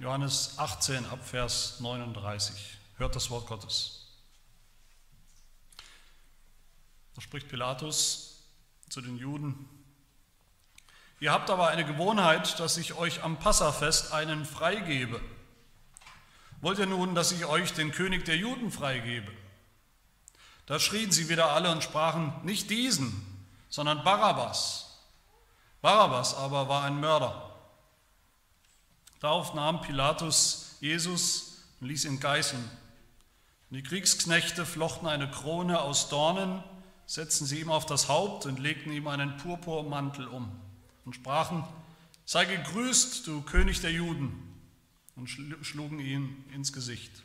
Johannes 18 ab Vers 39. Hört das Wort Gottes. Da spricht Pilatus zu den Juden. Ihr habt aber eine Gewohnheit, dass ich euch am Passafest einen freigebe. Wollt ihr nun, dass ich euch den König der Juden freigebe? Da schrien sie wieder alle und sprachen, nicht diesen, sondern Barabbas. Barabbas aber war ein Mörder. Darauf nahm Pilatus Jesus und ließ ihn geißeln. Und die Kriegsknechte flochten eine Krone aus Dornen, setzten sie ihm auf das Haupt und legten ihm einen Purpurmantel um und sprachen, sei gegrüßt, du König der Juden, und schlugen ihn ins Gesicht.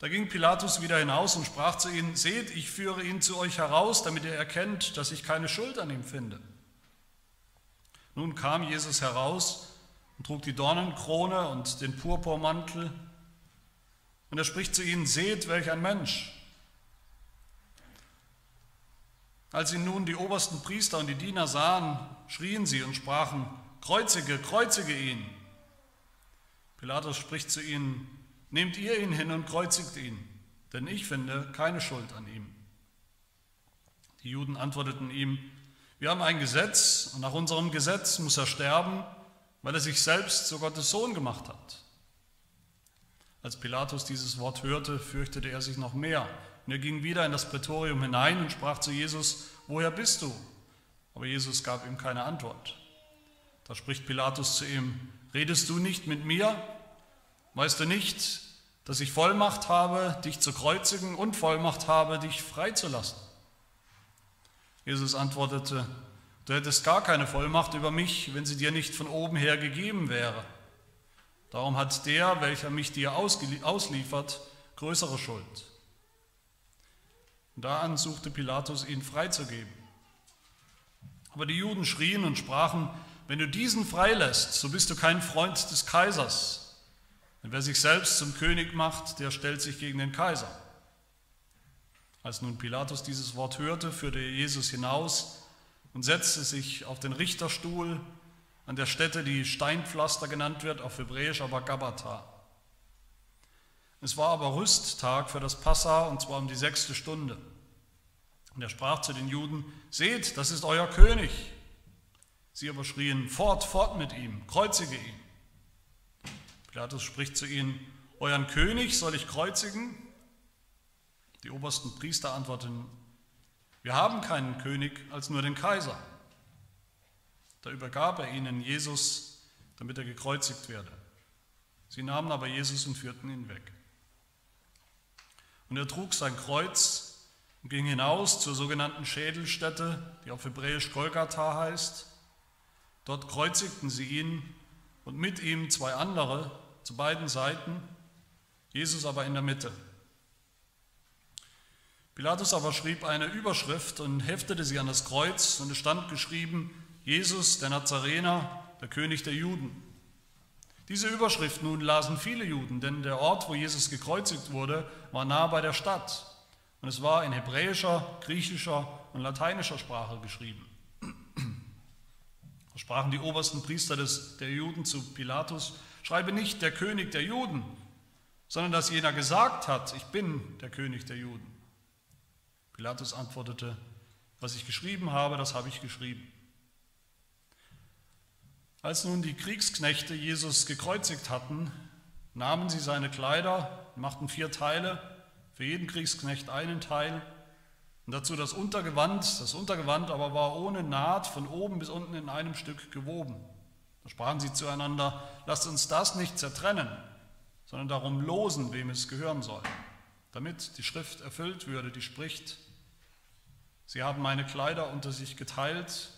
Da ging Pilatus wieder hinaus und sprach zu ihnen, seht, ich führe ihn zu euch heraus, damit ihr erkennt, dass ich keine Schuld an ihm finde. Nun kam Jesus heraus und trug die Dornenkrone und den Purpurmantel. Und er spricht zu ihnen, seht, welch ein Mensch. Als ihn nun die obersten Priester und die Diener sahen, schrien sie und sprachen, kreuzige, kreuzige ihn. Pilatus spricht zu ihnen, nehmt ihr ihn hin und kreuzigt ihn, denn ich finde keine Schuld an ihm. Die Juden antworteten ihm, wir haben ein Gesetz und nach unserem Gesetz muss er sterben, weil er sich selbst zu Gottes Sohn gemacht hat. Als Pilatus dieses Wort hörte, fürchtete er sich noch mehr. Und er ging wieder in das Prätorium hinein und sprach zu Jesus, woher bist du? Aber Jesus gab ihm keine Antwort. Da spricht Pilatus zu ihm, redest du nicht mit mir? Weißt du nicht, dass ich Vollmacht habe, dich zu kreuzigen und Vollmacht habe, dich freizulassen? Jesus antwortete, Du hättest gar keine Vollmacht über mich, wenn sie dir nicht von oben her gegeben wäre. Darum hat der, welcher mich dir ausliefert, größere Schuld. Und da suchte Pilatus, ihn freizugeben. Aber die Juden schrien und sprachen, wenn du diesen freilässt, so bist du kein Freund des Kaisers. Denn wer sich selbst zum König macht, der stellt sich gegen den Kaiser. Als nun Pilatus dieses Wort hörte, führte er Jesus hinaus und setzte sich auf den Richterstuhl an der Stätte, die Steinpflaster genannt wird, auf Hebräisch aber Gabata. Es war aber Rüsttag für das Passa und zwar um die sechste Stunde. Und er sprach zu den Juden, seht, das ist euer König. Sie aber schrien, fort, fort mit ihm, kreuzige ihn. Pilatus spricht zu ihnen, euren König soll ich kreuzigen? Die obersten Priester antworten, wir haben keinen König als nur den Kaiser. Da übergab er ihnen Jesus, damit er gekreuzigt werde. Sie nahmen aber Jesus und führten ihn weg. Und er trug sein Kreuz und ging hinaus zur sogenannten Schädelstätte, die auf Hebräisch Golgatha heißt. Dort kreuzigten sie ihn und mit ihm zwei andere zu beiden Seiten, Jesus aber in der Mitte. Pilatus aber schrieb eine Überschrift und heftete sie an das Kreuz und es stand geschrieben, Jesus, der Nazarener, der König der Juden. Diese Überschrift nun lasen viele Juden, denn der Ort, wo Jesus gekreuzigt wurde, war nah bei der Stadt und es war in hebräischer, griechischer und lateinischer Sprache geschrieben. Da sprachen die obersten Priester des, der Juden zu Pilatus, schreibe nicht der König der Juden, sondern dass jener gesagt hat, ich bin der König der Juden. Pilatus antwortete, was ich geschrieben habe, das habe ich geschrieben. Als nun die Kriegsknechte Jesus gekreuzigt hatten, nahmen sie seine Kleider, machten vier Teile, für jeden Kriegsknecht einen Teil und dazu das Untergewand. Das Untergewand aber war ohne Naht von oben bis unten in einem Stück gewoben. Da sprachen sie zueinander, lasst uns das nicht zertrennen, sondern darum losen, wem es gehören soll, damit die Schrift erfüllt würde, die spricht, Sie haben meine Kleider unter sich geteilt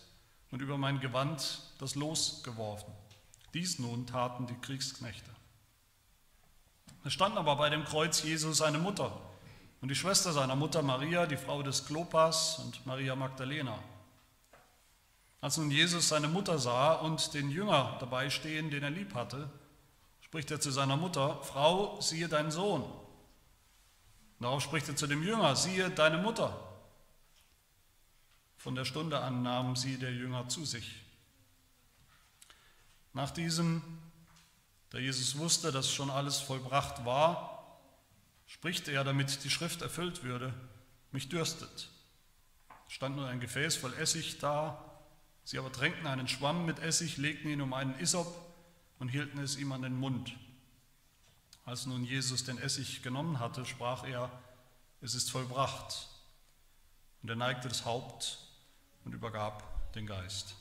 und über mein Gewand das Los geworfen. Dies nun taten die Kriegsknechte. Es stand aber bei dem Kreuz Jesus seine Mutter und die Schwester seiner Mutter Maria, die Frau des Klopas und Maria Magdalena. Als nun Jesus seine Mutter sah und den Jünger dabei stehen, den er lieb hatte, spricht er zu seiner Mutter, Frau, siehe deinen Sohn. Darauf spricht er zu dem Jünger, siehe deine Mutter. Von der Stunde an nahmen sie der Jünger zu sich. Nach diesem Da Jesus wusste, dass schon alles vollbracht war, spricht er, damit die Schrift erfüllt würde, mich dürstet. Stand nur ein Gefäß voll Essig da, sie aber tränkten einen Schwamm mit Essig, legten ihn um einen Isop und hielten es ihm an den Mund. Als nun Jesus den Essig genommen hatte, sprach er, es ist vollbracht. Und er neigte das Haupt und übergab den Geist.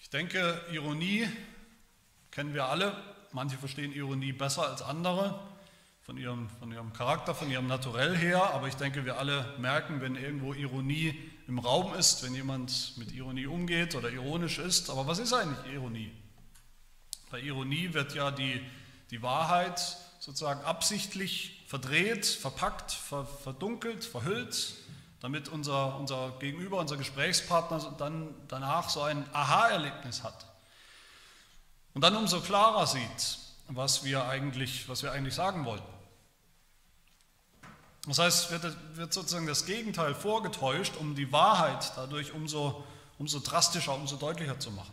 Ich denke, Ironie kennen wir alle. Manche verstehen Ironie besser als andere, von ihrem, von ihrem Charakter, von ihrem Naturell her. Aber ich denke, wir alle merken, wenn irgendwo Ironie im Raum ist, wenn jemand mit Ironie umgeht oder ironisch ist. Aber was ist eigentlich Ironie? Bei Ironie wird ja die, die Wahrheit sozusagen absichtlich verdreht, verpackt, ver, verdunkelt, verhüllt, damit unser, unser Gegenüber, unser Gesprächspartner dann danach so ein Aha-Erlebnis hat. Und dann umso klarer sieht, was wir eigentlich, was wir eigentlich sagen wollten. Das heißt, wird, wird sozusagen das Gegenteil vorgetäuscht, um die Wahrheit dadurch umso, umso drastischer, umso deutlicher zu machen.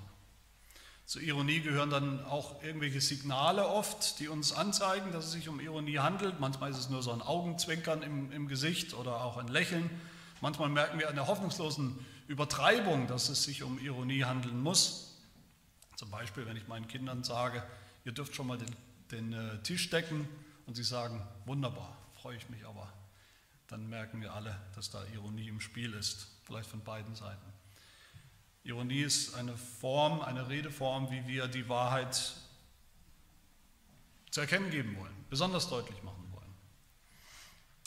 Zur Ironie gehören dann auch irgendwelche Signale oft, die uns anzeigen, dass es sich um Ironie handelt. Manchmal ist es nur so ein Augenzwinkern im, im Gesicht oder auch ein Lächeln. Manchmal merken wir an der hoffnungslosen Übertreibung, dass es sich um Ironie handeln muss. Zum Beispiel, wenn ich meinen Kindern sage, ihr dürft schon mal den, den äh, Tisch decken und sie sagen, wunderbar, freue ich mich aber dann merken wir alle, dass da Ironie im Spiel ist, vielleicht von beiden Seiten. Ironie ist eine Form, eine Redeform, wie wir die Wahrheit zu erkennen geben wollen, besonders deutlich machen wollen.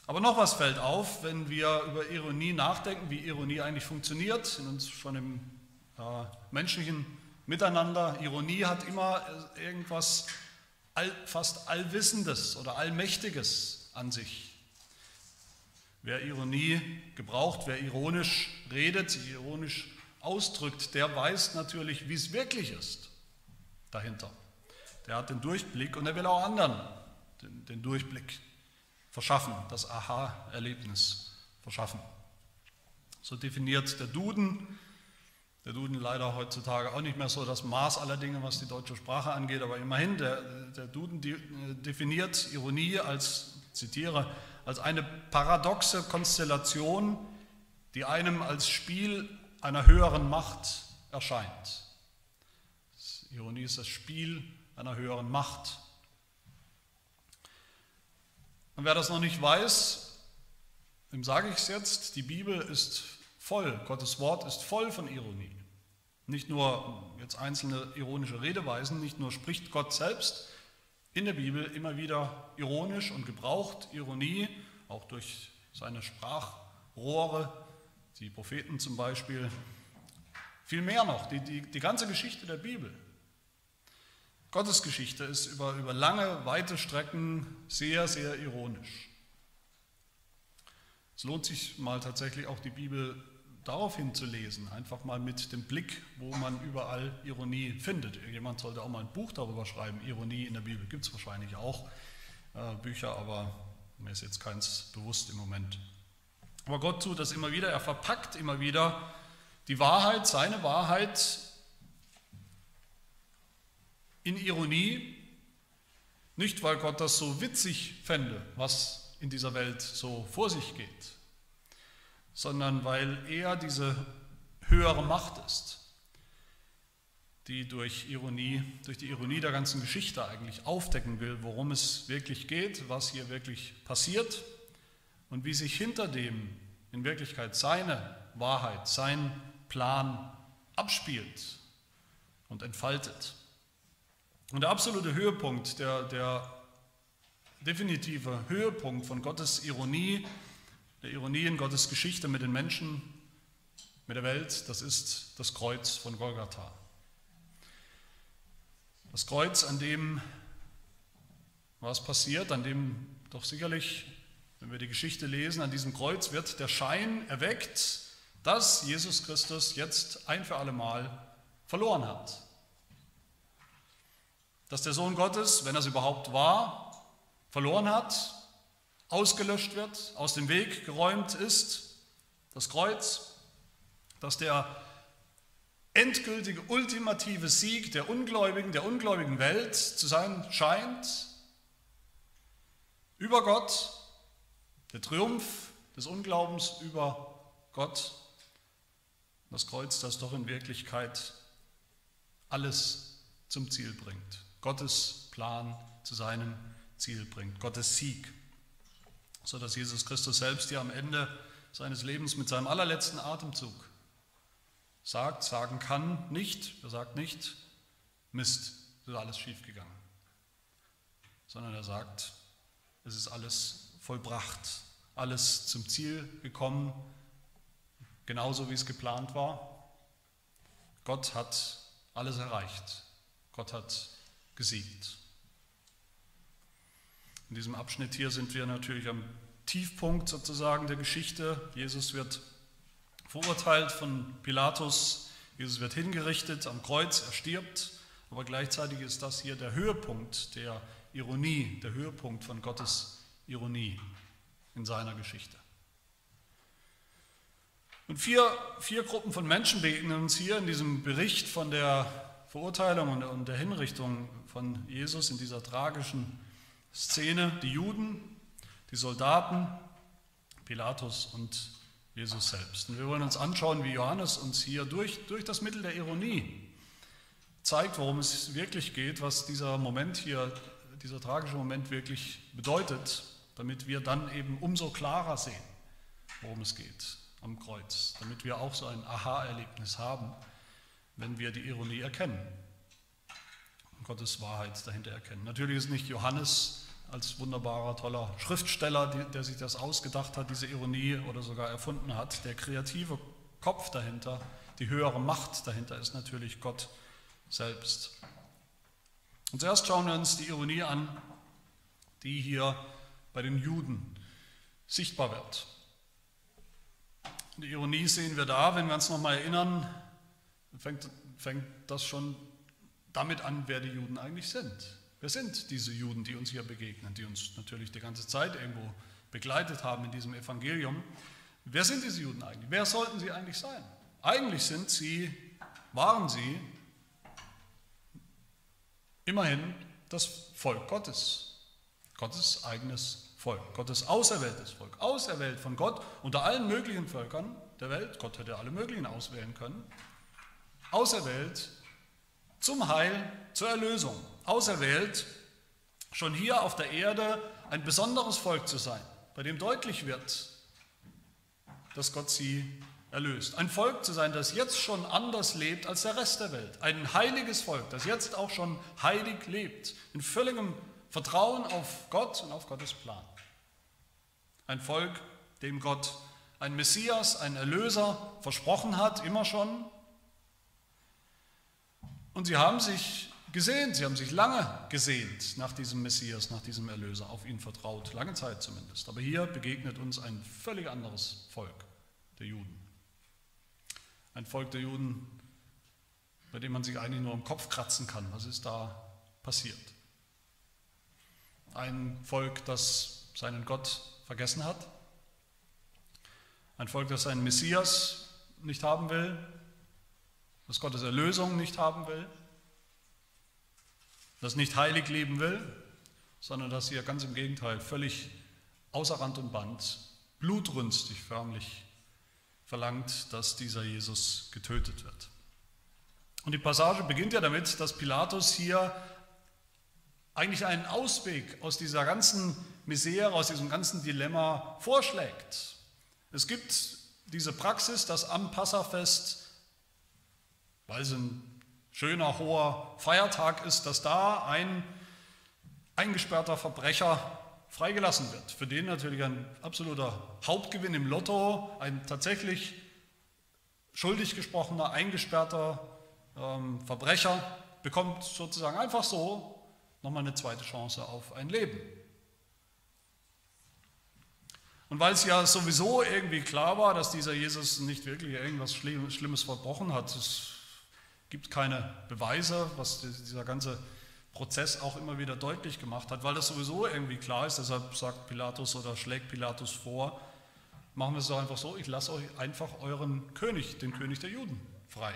Aber noch was fällt auf, wenn wir über Ironie nachdenken, wie Ironie eigentlich funktioniert, in uns schon im äh, menschlichen Miteinander. Ironie hat immer irgendwas all, fast Allwissendes oder Allmächtiges an sich. Wer Ironie gebraucht, wer ironisch redet, ironisch ausdrückt, der weiß natürlich, wie es wirklich ist dahinter. Der hat den Durchblick und er will auch anderen den, den Durchblick verschaffen, das Aha-Erlebnis verschaffen. So definiert der Duden, der Duden leider heutzutage auch nicht mehr so das Maß aller Dinge, was die deutsche Sprache angeht, aber immerhin, der, der Duden definiert Ironie als, zitiere, als eine paradoxe Konstellation, die einem als Spiel einer höheren Macht erscheint. Ironie ist das Spiel einer höheren Macht. Und wer das noch nicht weiß, dem sage ich es jetzt, die Bibel ist voll, Gottes Wort ist voll von Ironie. Nicht nur jetzt einzelne ironische Redeweisen, nicht nur spricht Gott selbst, in der Bibel immer wieder ironisch und gebraucht Ironie, auch durch seine Sprachrohre, die Propheten zum Beispiel. Viel mehr noch, die, die, die ganze Geschichte der Bibel. Gottes Geschichte ist über, über lange, weite Strecken sehr, sehr ironisch. Es lohnt sich mal tatsächlich auch die Bibel darauf hinzulesen, einfach mal mit dem Blick, wo man überall Ironie findet. Jemand sollte auch mal ein Buch darüber schreiben, Ironie in der Bibel gibt es wahrscheinlich auch äh, Bücher, aber mir ist jetzt keins bewusst im Moment. Aber Gott tut das immer wieder, er verpackt immer wieder die Wahrheit, seine Wahrheit in Ironie, nicht weil Gott das so witzig fände, was in dieser Welt so vor sich geht, sondern weil er diese höhere Macht ist, die durch Ironie, durch die Ironie der ganzen Geschichte eigentlich aufdecken will, worum es wirklich geht, was hier wirklich passiert und wie sich hinter dem in Wirklichkeit seine Wahrheit, sein Plan abspielt und entfaltet. Und der absolute Höhepunkt, der, der definitive Höhepunkt von Gottes Ironie der Ironie in Gottes Geschichte mit den Menschen, mit der Welt, das ist das Kreuz von Golgatha. Das Kreuz, an dem was passiert, an dem doch sicherlich, wenn wir die Geschichte lesen, an diesem Kreuz wird der Schein erweckt, dass Jesus Christus jetzt ein für alle Mal verloren hat. Dass der Sohn Gottes, wenn er es überhaupt war, verloren hat ausgelöscht wird, aus dem Weg geräumt ist, Das Kreuz, das der endgültige, ultimative Sieg der Ungläubigen, der ungläubigen Welt zu sein scheint, über Gott, der Triumph des Unglaubens über Gott, das Kreuz, das doch in Wirklichkeit alles zum Ziel bringt, Gottes Plan zu seinem Ziel bringt, Gottes Sieg, sodass Jesus Christus selbst ja am Ende seines Lebens mit seinem allerletzten Atemzug sagt, sagen kann, nicht, er sagt nicht, Mist, es ist alles schiefgegangen, sondern er sagt, es ist alles vollbracht, alles zum Ziel gekommen, genauso wie es geplant war. Gott hat alles erreicht, Gott hat gesiegt. In diesem Abschnitt hier sind wir natürlich am Tiefpunkt sozusagen der Geschichte. Jesus wird verurteilt von Pilatus. Jesus wird hingerichtet am Kreuz, er stirbt, aber gleichzeitig ist das hier der Höhepunkt der Ironie, der Höhepunkt von Gottes Ironie in seiner Geschichte. Und vier, vier Gruppen von Menschen begegnen uns hier in diesem Bericht von der Verurteilung und, der Hinrichtung von Jesus in dieser tragischen Szene. Die Juden, die Soldaten, Pilatus und Jesus selbst. Und wir wollen uns anschauen, wie Johannes uns hier durch, durch das Mittel der Ironie zeigt, worum es wirklich geht, was dieser Moment hier, dieser tragische Moment wirklich bedeutet, damit wir dann eben umso klarer sehen, worum es geht am Kreuz, damit wir auch so ein Aha-Erlebnis haben, wenn wir die Ironie erkennen, Gottes Wahrheit dahinter erkennen. Natürlich ist nicht Johannes als wunderbarer, toller Schriftsteller, der sich das ausgedacht hat, diese Ironie oder sogar erfunden hat. Der kreative Kopf dahinter, die höhere Macht dahinter ist natürlich Gott selbst. Und zuerst schauen wir uns die Ironie an, die hier bei den Juden sichtbar wird. Die Ironie sehen wir da, wenn wir uns nochmal erinnern, fängt, fängt das schon damit an, wer die Juden eigentlich sind. Wer sind diese Juden, die uns hier begegnen, die uns natürlich die ganze Zeit irgendwo begleitet haben in diesem Evangelium? Wer sind diese Juden eigentlich? Wer sollten sie eigentlich sein? Eigentlich sind sie, waren sie immerhin das Volk Gottes, Gottes eigenes Volk, Gottes auserwähltes Volk, auserwählt von Gott unter allen möglichen Völkern der Welt. Gott hätte alle möglichen auswählen können. Auserwählt zum Heil, zur Erlösung auserwählt, schon hier auf der Erde ein besonderes Volk zu sein, bei dem deutlich wird, dass Gott sie erlöst. Ein Volk zu sein, das jetzt schon anders lebt als der Rest der Welt. Ein heiliges Volk, das jetzt auch schon heilig lebt, in völligem Vertrauen auf Gott und auf Gottes Plan. Ein Volk, dem Gott ein Messias, ein Erlöser versprochen hat, immer schon. Und sie haben sich gesehen, sie haben sich lange gesehnt nach diesem Messias, nach diesem Erlöser, auf ihn vertraut, lange Zeit zumindest. Aber hier begegnet uns ein völlig anderes Volk, der Juden. Ein Volk der Juden, bei dem man sich eigentlich nur im Kopf kratzen kann, was ist da passiert. Ein Volk, das seinen Gott vergessen hat. Ein Volk, das seinen Messias nicht haben will, das Gottes Erlösung nicht haben will das nicht heilig leben will, sondern das hier ganz im Gegenteil völlig außer Rand und Band, blutrünstig förmlich verlangt, dass dieser Jesus getötet wird. Und die Passage beginnt ja damit, dass Pilatus hier eigentlich einen Ausweg aus dieser ganzen Misere, aus diesem ganzen Dilemma vorschlägt. Es gibt diese Praxis, dass am Passafest, weil es ein schöner, hoher Feiertag ist, dass da ein eingesperrter Verbrecher freigelassen wird. Für den natürlich ein absoluter Hauptgewinn im Lotto, ein tatsächlich schuldig gesprochener, eingesperrter ähm, Verbrecher bekommt sozusagen einfach so nochmal eine zweite Chance auf ein Leben. Und weil es ja sowieso irgendwie klar war, dass dieser Jesus nicht wirklich irgendwas Schlimmes verbrochen hat, es gibt keine Beweise, was dieser ganze Prozess auch immer wieder deutlich gemacht hat, weil das sowieso irgendwie klar ist. Deshalb sagt Pilatus oder schlägt Pilatus vor, machen wir es doch einfach so, ich lasse euch einfach euren König, den König der Juden, frei.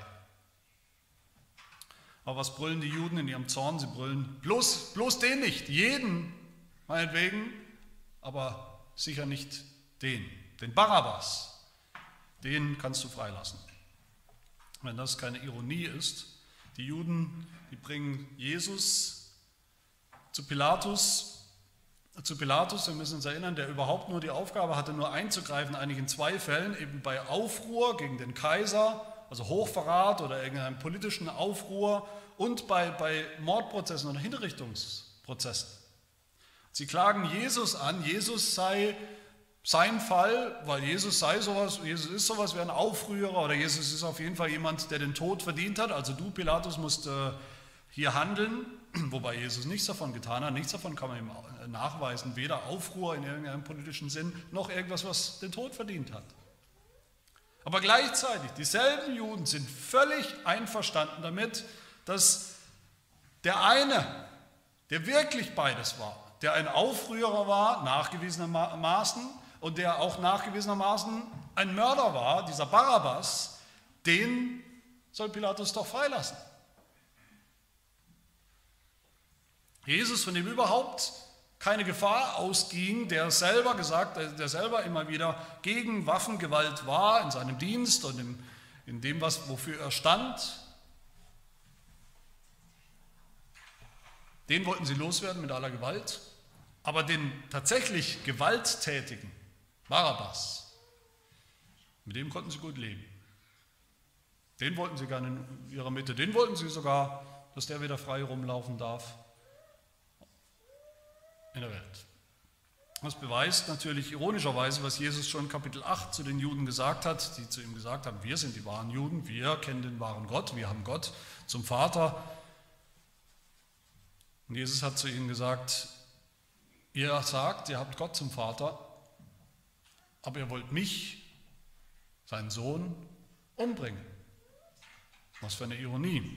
Aber was brüllen die Juden in ihrem Zorn? Sie brüllen, bloß, bloß den nicht, jeden, meinetwegen, aber sicher nicht den, den Barabbas, den kannst du freilassen. Wenn das keine Ironie ist, die Juden, die bringen Jesus zu Pilatus, zu Pilatus, wir müssen uns erinnern, der überhaupt nur die Aufgabe hatte, nur einzugreifen, eigentlich in zwei Fällen, eben bei Aufruhr gegen den Kaiser, also Hochverrat oder irgendeinem politischen Aufruhr und bei, bei Mordprozessen oder Hinrichtungsprozessen. Sie klagen Jesus an, Jesus sei sein Fall, weil Jesus sei sowas, Jesus ist sowas wie ein Aufrührer oder Jesus ist auf jeden Fall jemand, der den Tod verdient hat. Also du, Pilatus, musst äh, hier handeln, wobei Jesus nichts davon getan hat. Nichts davon kann man ihm nachweisen, weder Aufruhr in irgendeinem politischen Sinn, noch irgendwas, was den Tod verdient hat. Aber gleichzeitig, dieselben Juden sind völlig einverstanden damit, dass der eine, der wirklich beides war, der ein Aufrührer war, nachgewiesenermaßen, und der auch nachgewiesenermaßen ein Mörder war, dieser Barabbas, den soll Pilatus doch freilassen. Jesus, von dem überhaupt keine Gefahr ausging, der selber gesagt, der selber immer wieder gegen Waffengewalt war in seinem Dienst und in, in dem, was, wofür er stand, den wollten sie loswerden mit aller Gewalt, aber den tatsächlich Gewalttätigen, Barabbas, mit dem konnten sie gut leben. Den wollten sie gerne in ihrer Mitte, den wollten sie sogar, dass der wieder frei rumlaufen darf in der Welt. Das beweist natürlich ironischerweise, was Jesus schon Kapitel 8 zu den Juden gesagt hat, die zu ihm gesagt haben, wir sind die wahren Juden, wir kennen den wahren Gott, wir haben Gott zum Vater. Und Jesus hat zu ihnen gesagt, ihr sagt, ihr habt Gott zum Vater, aber ihr wollt mich, seinen Sohn, umbringen. Was für eine Ironie.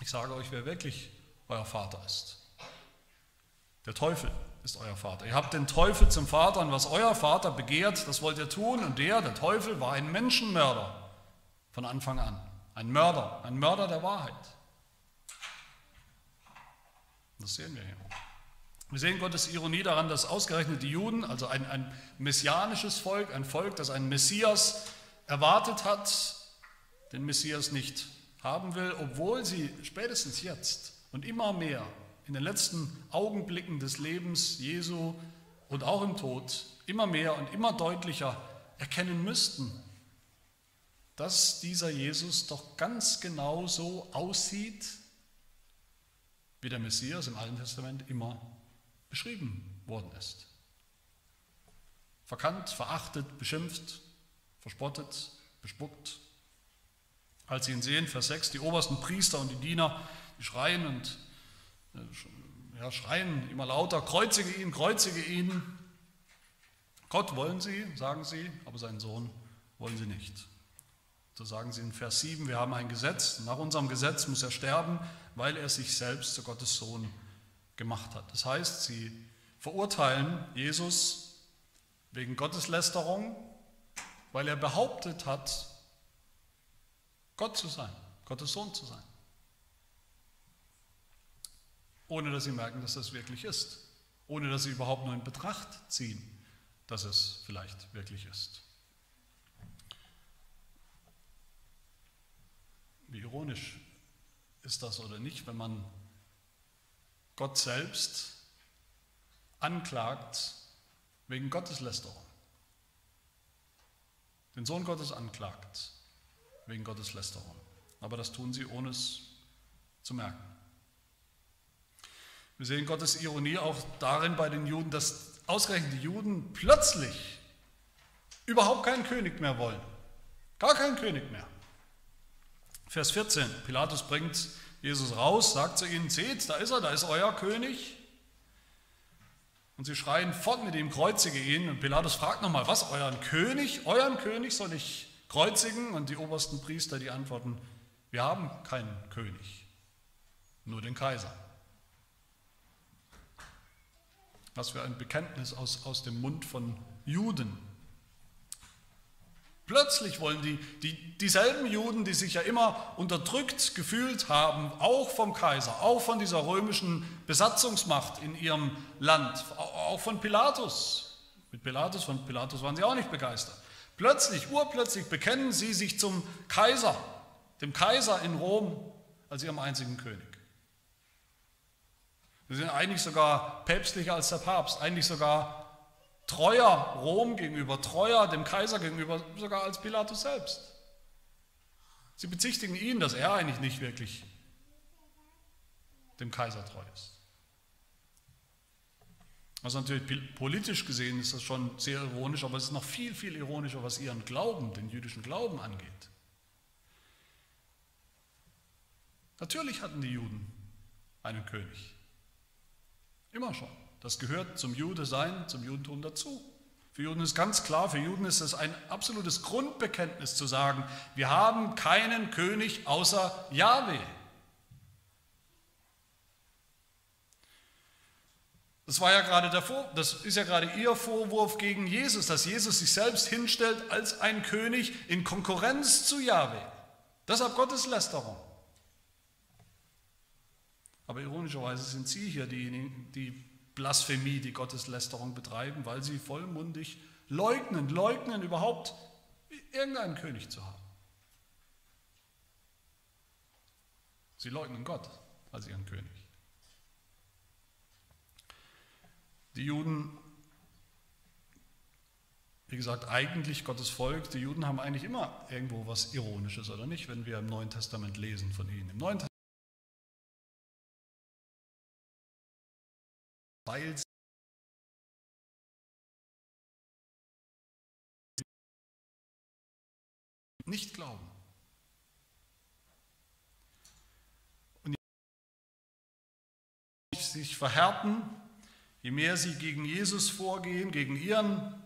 Ich sage euch, wer wirklich euer Vater ist. Der Teufel ist euer Vater. Ihr habt den Teufel zum Vater und was euer Vater begehrt, das wollt ihr tun. Und der, der Teufel, war ein Menschenmörder von Anfang an. Ein Mörder, ein Mörder der Wahrheit. Das sehen wir hier. Wir sehen Gottes Ironie daran, dass ausgerechnet die Juden, also ein, ein messianisches Volk, ein Volk, das einen Messias erwartet hat, den Messias nicht haben will, obwohl sie spätestens jetzt und immer mehr in den letzten Augenblicken des Lebens Jesu und auch im Tod immer mehr und immer deutlicher erkennen müssten, dass dieser Jesus doch ganz genau so aussieht, wie der Messias im Alten Testament immer beschrieben worden ist. Verkannt, verachtet, beschimpft, verspottet, bespuckt. Als sie ihn sehen, Vers 6, die obersten Priester und die Diener, die schreien und ja, schreien immer lauter, kreuzige ihn, kreuzige ihn. Gott wollen sie, sagen sie, aber seinen Sohn wollen sie nicht. So sagen sie in Vers 7, wir haben ein Gesetz, nach unserem Gesetz muss er sterben, weil er sich selbst zu Gottes Sohn gemacht hat. Das heißt, sie verurteilen Jesus wegen Gotteslästerung, weil er behauptet hat, Gott zu sein, Gottes Sohn zu sein ohne dass sie merken, dass das wirklich ist, ohne dass sie überhaupt nur in Betracht ziehen, dass es vielleicht wirklich ist. Wie ironisch ist das oder nicht, wenn man Gott selbst anklagt wegen Gotteslästerung. Den Sohn Gottes anklagt wegen Gotteslästerung. Aber das tun sie, ohne es zu merken. Wir sehen Gottes Ironie auch darin bei den Juden, dass ausgerechnet die Juden plötzlich überhaupt keinen König mehr wollen. Gar keinen König mehr. Vers 14, Pilatus bringt Jesus raus, sagt zu ihnen, seht, da ist er, da ist euer König. Und sie schreien fort mit ihm, kreuzige ihn. Und Pilatus fragt nochmal, was, euren König? Euren König soll ich kreuzigen? Und die obersten Priester, die antworten, wir haben keinen König, nur den Kaiser. Was für ein Bekenntnis aus, aus dem Mund von Juden. plötzlich wollen die, die dieselben Juden, die sich ja immer unterdrückt gefühlt haben, auch vom Kaiser, auch von dieser römischen Besatzungsmacht in ihrem Land, auch von Pilatus. Mit Pilatus, von Pilatus waren sie auch nicht begeistert. Plötzlich, urplötzlich bekennen sie sich zum Kaiser, dem Kaiser in Rom als ihrem einzigen König. Sie sind eigentlich sogar päpstlicher als der Papst, eigentlich sogar treuer Rom gegenüber, treuer dem Kaiser gegenüber, sogar als Pilatus selbst. Sie bezichtigen ihn, dass er eigentlich nicht wirklich dem Kaiser treu ist. Also natürlich politisch gesehen ist das schon sehr ironisch, aber es ist noch viel, viel ironischer, was ihren Glauben, den jüdischen Glauben angeht. Natürlich hatten die Juden einen König. Immer schon. Das gehört zum Jude-Sein, zum Judentum dazu. Für Juden ist ganz klar, für Juden ist es ein absolutes Grundbekenntnis zu sagen, wir haben keinen König außer Yahweh. Das war ja gerade der das ist ja gerade ihr Vorwurf gegen Jesus, dass Jesus sich selbst hinstellt als ein König in Konkurrenz zu Yahweh. Deshalb Gotteslästerung. Aber ironischerweise sind Sie hier diejenigen, die Blasphemie, die Gotteslästerung betreiben, weil sie vollmundig leugnen, leugnen überhaupt irgendeinen König zu haben. Sie leugnen Gott als ihren König. Die Juden, wie gesagt, eigentlich Gottes Volk, die Juden haben eigentlich immer irgendwo was Ironisches, oder nicht, wenn wir im Neuen Testament lesen von ihnen. Im Neuen weil sie nicht glauben. Und je mehr sie sich verhärten, je mehr sie gegen Jesus vorgehen, gegen ihren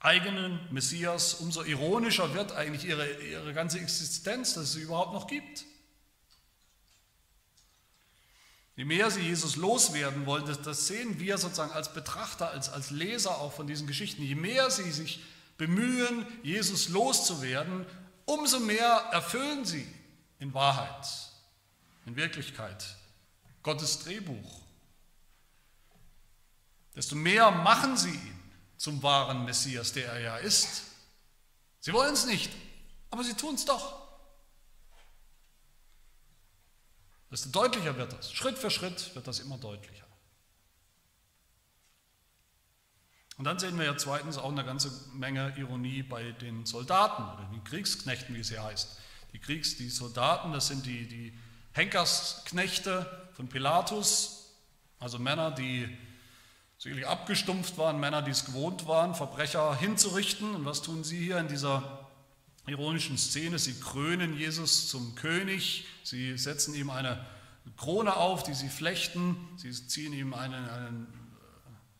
eigenen Messias, umso ironischer wird eigentlich ihre, ihre ganze Existenz, dass es sie überhaupt noch gibt. Je mehr sie Jesus loswerden wollen, das, das sehen wir sozusagen als Betrachter, als, als Leser auch von diesen Geschichten, je mehr sie sich bemühen, Jesus loszuwerden, umso mehr erfüllen sie in Wahrheit, in Wirklichkeit Gottes Drehbuch. Desto mehr machen sie ihn zum wahren Messias, der er ja ist. Sie wollen es nicht, aber sie tun es doch. Desto deutlicher wird das. Schritt für Schritt wird das immer deutlicher. Und dann sehen wir ja zweitens auch eine ganze Menge Ironie bei den Soldaten oder den Kriegsknechten, wie es hier heißt. Die Kriegs-, die Soldaten, das sind die, die Henkersknechte von Pilatus, also Männer, die sicherlich abgestumpft waren, Männer, die es gewohnt waren, Verbrecher hinzurichten. Und was tun sie hier in dieser ironischen Szene. Sie krönen Jesus zum König, sie setzen ihm eine Krone auf, die sie flechten, sie ziehen ihm einen, einen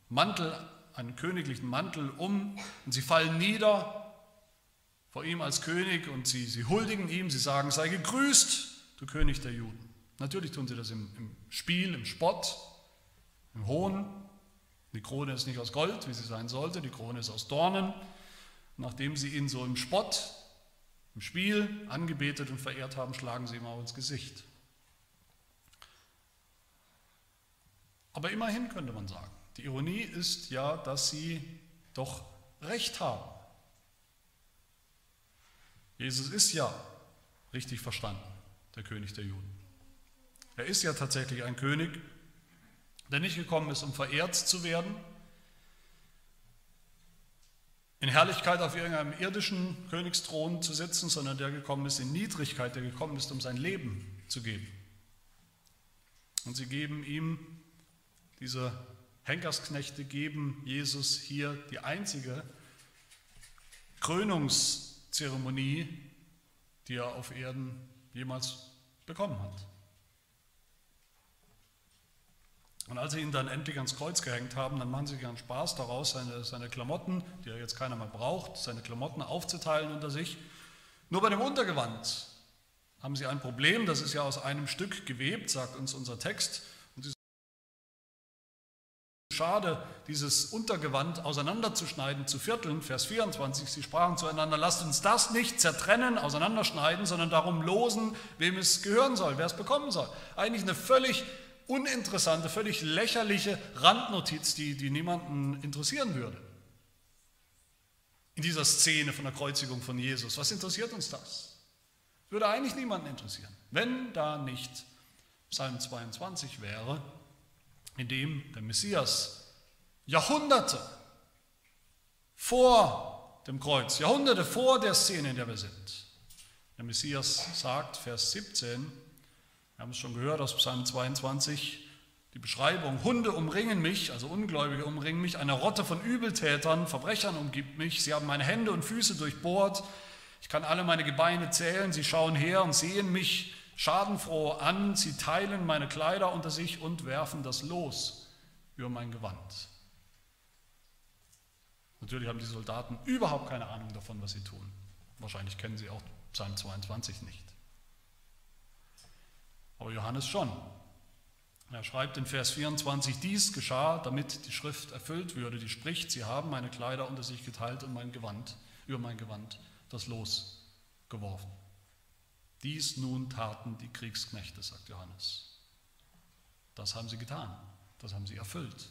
Mantel, einen königlichen Mantel um und sie fallen nieder vor ihm als König und sie, sie huldigen ihm, sie sagen, sei gegrüßt, du König der Juden. Natürlich tun sie das im, im Spiel, im Spott, im Hohn. Die Krone ist nicht aus Gold, wie sie sein sollte, die Krone ist aus Dornen. Nachdem sie ihn so im Spott im Spiel angebetet und verehrt haben, schlagen sie ihm auch ins Gesicht. Aber immerhin könnte man sagen, die Ironie ist ja, dass sie doch recht haben. Jesus ist ja richtig verstanden, der König der Juden. Er ist ja tatsächlich ein König, der nicht gekommen ist, um verehrt zu werden, in Herrlichkeit auf irgendeinem irdischen Königsthron zu sitzen, sondern der gekommen ist in Niedrigkeit, der gekommen ist, um sein Leben zu geben. Und sie geben ihm, diese Henkersknechte geben Jesus hier die einzige Krönungszeremonie, die er auf Erden jemals bekommen hat. Und als sie ihn dann endlich ans Kreuz gehängt haben, dann machen sie einen Spaß daraus, seine, seine Klamotten, die er jetzt keiner mehr braucht, seine Klamotten aufzuteilen unter sich. Nur bei dem Untergewand haben sie ein Problem, das ist ja aus einem Stück gewebt, sagt uns unser Text. Und sie schade, dieses Untergewand auseinanderzuschneiden, zu vierteln. Vers 24, sie sprachen zueinander, lasst uns das nicht zertrennen, auseinanderschneiden, sondern darum losen, wem es gehören soll, wer es bekommen soll. Eigentlich eine völlig uninteressante, völlig lächerliche Randnotiz, die, die niemanden interessieren würde. In dieser Szene von der Kreuzigung von Jesus. Was interessiert uns das? Würde eigentlich niemanden interessieren, wenn da nicht Psalm 22 wäre, in dem der Messias Jahrhunderte vor dem Kreuz, Jahrhunderte vor der Szene, in der wir sind. Der Messias sagt, Vers 17, wir haben es schon gehört aus Psalm 22, die Beschreibung, Hunde umringen mich, also Ungläubige umringen mich, eine Rotte von Übeltätern, Verbrechern umgibt mich, sie haben meine Hände und Füße durchbohrt, ich kann alle meine Gebeine zählen, sie schauen her und sehen mich schadenfroh an, sie teilen meine Kleider unter sich und werfen das Los über mein Gewand. Natürlich haben die Soldaten überhaupt keine Ahnung davon, was sie tun. Wahrscheinlich kennen sie auch Psalm 22 nicht. Aber Johannes schon. Er schreibt in Vers 24, dies geschah, damit die Schrift erfüllt würde, die spricht, sie haben meine Kleider unter sich geteilt und mein Gewand, über mein Gewand das Los geworfen. Dies nun taten die Kriegsknechte, sagt Johannes. Das haben sie getan, das haben sie erfüllt,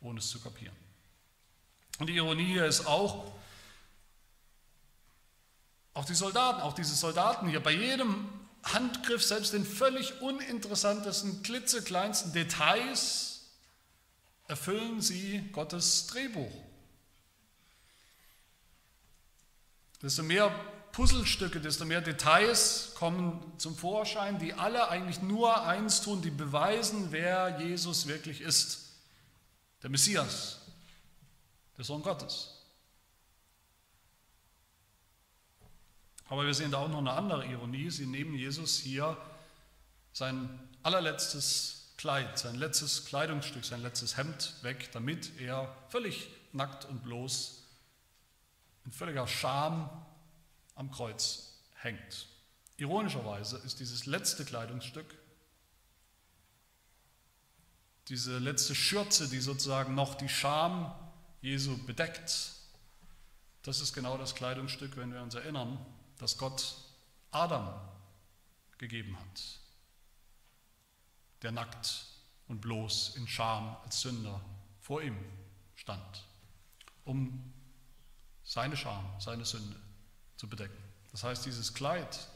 ohne es zu kapieren. Und die Ironie ist auch, auch die Soldaten, auch diese Soldaten hier, bei jedem Handgriff, selbst den völlig uninteressantesten, klitzekleinsten Details, erfüllen sie Gottes Drehbuch. Desto mehr Puzzlestücke, desto mehr Details kommen zum Vorschein, die alle eigentlich nur eins tun, die beweisen, wer Jesus wirklich ist. Der Messias, der Sohn Gottes. Aber wir sehen da auch noch eine andere Ironie. Sie nehmen Jesus hier sein allerletztes Kleid, sein letztes Kleidungsstück, sein letztes Hemd weg, damit er völlig nackt und bloß in völliger Scham am Kreuz hängt. Ironischerweise ist dieses letzte Kleidungsstück, diese letzte Schürze, die sozusagen noch die Scham Jesu bedeckt, das ist genau das Kleidungsstück, wenn wir uns erinnern, das Gott Adam gegeben hat, der nackt und bloß in Scham als Sünder vor ihm stand, um seine Scham, seine Sünde zu bedecken. Das heißt, dieses Kleid,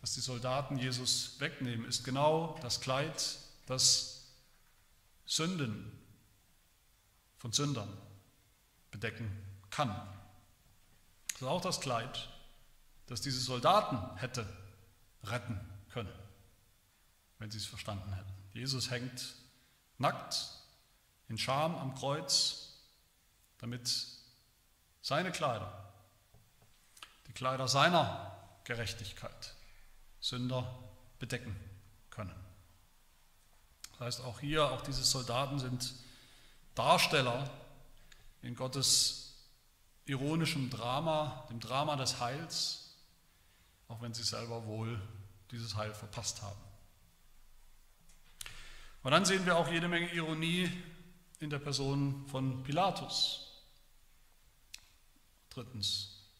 das die Soldaten Jesus wegnehmen, ist genau das Kleid, das Sünden von Sündern bedecken kann. Das ist auch das Kleid, das diese Soldaten hätte retten können, wenn sie es verstanden hätten. Jesus hängt nackt in Scham am Kreuz, damit seine Kleider, die Kleider seiner Gerechtigkeit, Sünder bedecken können. Das heißt, auch hier, auch diese Soldaten sind Darsteller in Gottes ironischem Drama, dem Drama des Heils, auch wenn sie selber wohl dieses Heil verpasst haben. Und dann sehen wir auch jede Menge Ironie in der Person von Pilatus. Drittens.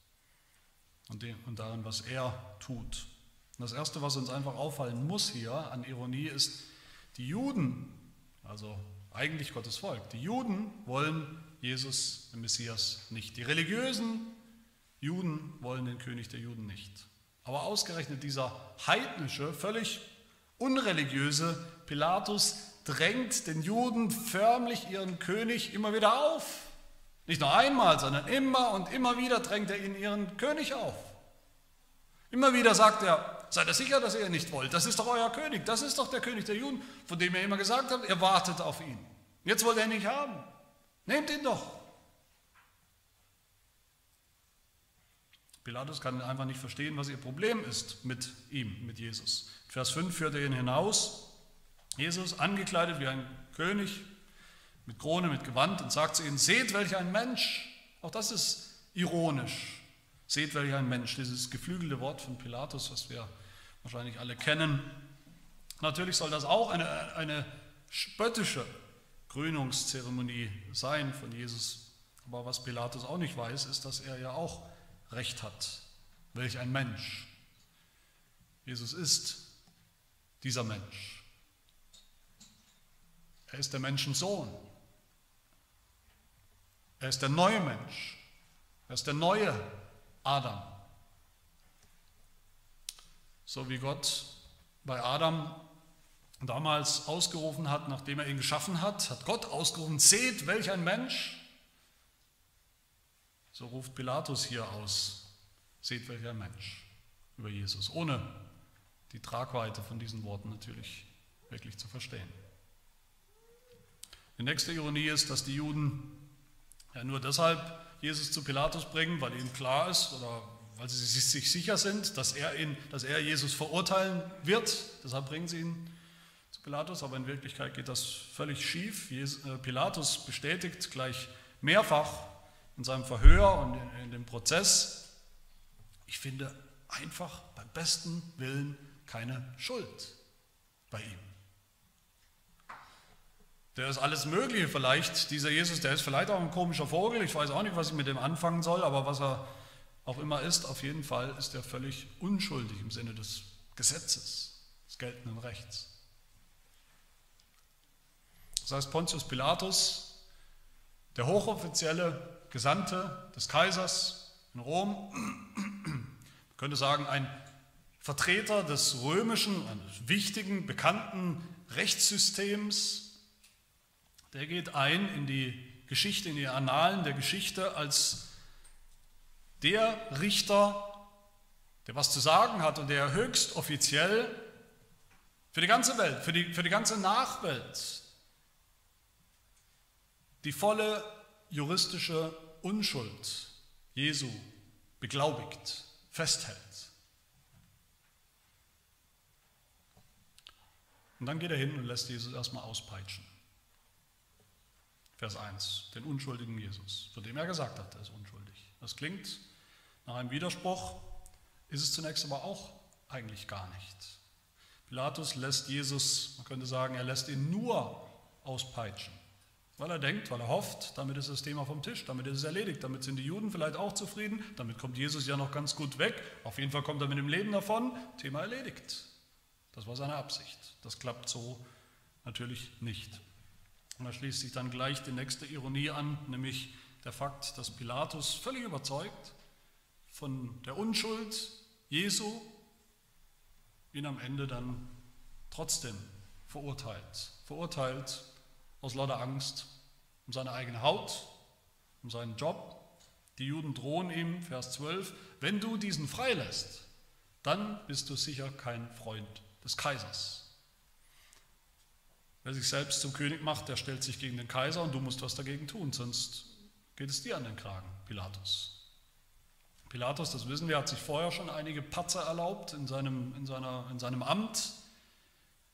Und, dem, und darin, was er tut. Und das Erste, was uns einfach auffallen muss hier an Ironie, ist, die Juden, also eigentlich Gottes Volk, die Juden wollen Jesus, den Messias, nicht. Die religiösen Juden wollen den König der Juden nicht. Aber ausgerechnet dieser heidnische, völlig unreligiöse Pilatus drängt den Juden förmlich ihren König immer wieder auf. Nicht nur einmal, sondern immer und immer wieder drängt er ihnen ihren König auf. Immer wieder sagt er, seid ihr sicher, dass ihr ihn nicht wollt? Das ist doch euer König, das ist doch der König der Juden, von dem ihr immer gesagt habt, ihr wartet auf ihn. Jetzt wollt ihr ihn nicht haben. Nehmt ihn doch. Pilatus kann einfach nicht verstehen, was ihr Problem ist mit ihm, mit Jesus. Vers 5 führt er ihn hinaus, Jesus angekleidet wie ein König, mit Krone, mit Gewand und sagt zu ihnen, seht welch ein Mensch, auch das ist ironisch, seht welch ein Mensch, dieses geflügelte Wort von Pilatus, was wir wahrscheinlich alle kennen. Natürlich soll das auch eine, eine spöttische Krönungszeremonie sein von Jesus. Aber was Pilatus auch nicht weiß, ist, dass er ja auch Recht hat. Welch ein Mensch. Jesus ist dieser Mensch. Er ist der Menschensohn. Er ist der neue Mensch. Er ist der neue Adam. So wie Gott bei Adam damals ausgerufen hat, nachdem er ihn geschaffen hat, hat Gott ausgerufen, seht, welch ein Mensch. So ruft Pilatus hier aus, seht, welch ein Mensch über Jesus, ohne die Tragweite von diesen Worten natürlich wirklich zu verstehen. Die nächste Ironie ist, dass die Juden ja nur deshalb Jesus zu Pilatus bringen, weil ihnen klar ist oder weil sie sich sicher sind, dass er, ihn, dass er Jesus verurteilen wird. Deshalb bringen sie ihn zu Pilatus, aber in Wirklichkeit geht das völlig schief. Äh, Pilatus bestätigt gleich mehrfach in seinem Verhör und in dem Prozess, ich finde einfach beim besten Willen keine Schuld bei ihm. Der ist alles Mögliche vielleicht, dieser Jesus, der ist vielleicht auch ein komischer Vogel, ich weiß auch nicht, was ich mit dem anfangen soll, aber was er auch immer ist, auf jeden Fall ist er völlig unschuldig im Sinne des Gesetzes, des geltenden Rechts. Das heißt, Pontius Pilatus, der hochoffizielle Gesandte des Kaisers in Rom, man könnte sagen, ein Vertreter des römischen, eines wichtigen, bekannten Rechtssystems, der geht ein in die Geschichte, in die Annalen der Geschichte als der Richter, der was zu sagen hat und der höchst offiziell für die ganze Welt, für die, für die ganze Nachwelt die volle juristische Unschuld Jesu beglaubigt, festhält. Und dann geht er hin und lässt Jesus erstmal auspeitschen. Vers 1, den unschuldigen Jesus, von dem er gesagt hat, er ist unschuldig. Das klingt nach einem Widerspruch, ist es zunächst aber auch eigentlich gar nicht. Pilatus lässt Jesus, man könnte sagen, er lässt ihn nur auspeitschen, weil er denkt, weil er hofft, damit ist das Thema vom Tisch, damit ist es erledigt, damit sind die Juden vielleicht auch zufrieden, damit kommt Jesus ja noch ganz gut weg, auf jeden Fall kommt er mit dem Leben davon, Thema erledigt. Das war seine Absicht. Das klappt so natürlich nicht. Und da schließt sich dann gleich die nächste Ironie an, nämlich der Fakt, dass Pilatus völlig überzeugt von der Unschuld Jesu ihn am Ende dann trotzdem verurteilt. Verurteilt aus lauter Angst um seine eigene Haut, um seinen Job. Die Juden drohen ihm, Vers 12, wenn du diesen freilässt, dann bist du sicher kein Freund des Kaisers. Wer sich selbst zum König macht, der stellt sich gegen den Kaiser und du musst was dagegen tun, sonst geht es dir an den Kragen, Pilatus. Pilatus, das wissen wir, hat sich vorher schon einige Patzer erlaubt in seinem, in, seiner, in seinem Amt.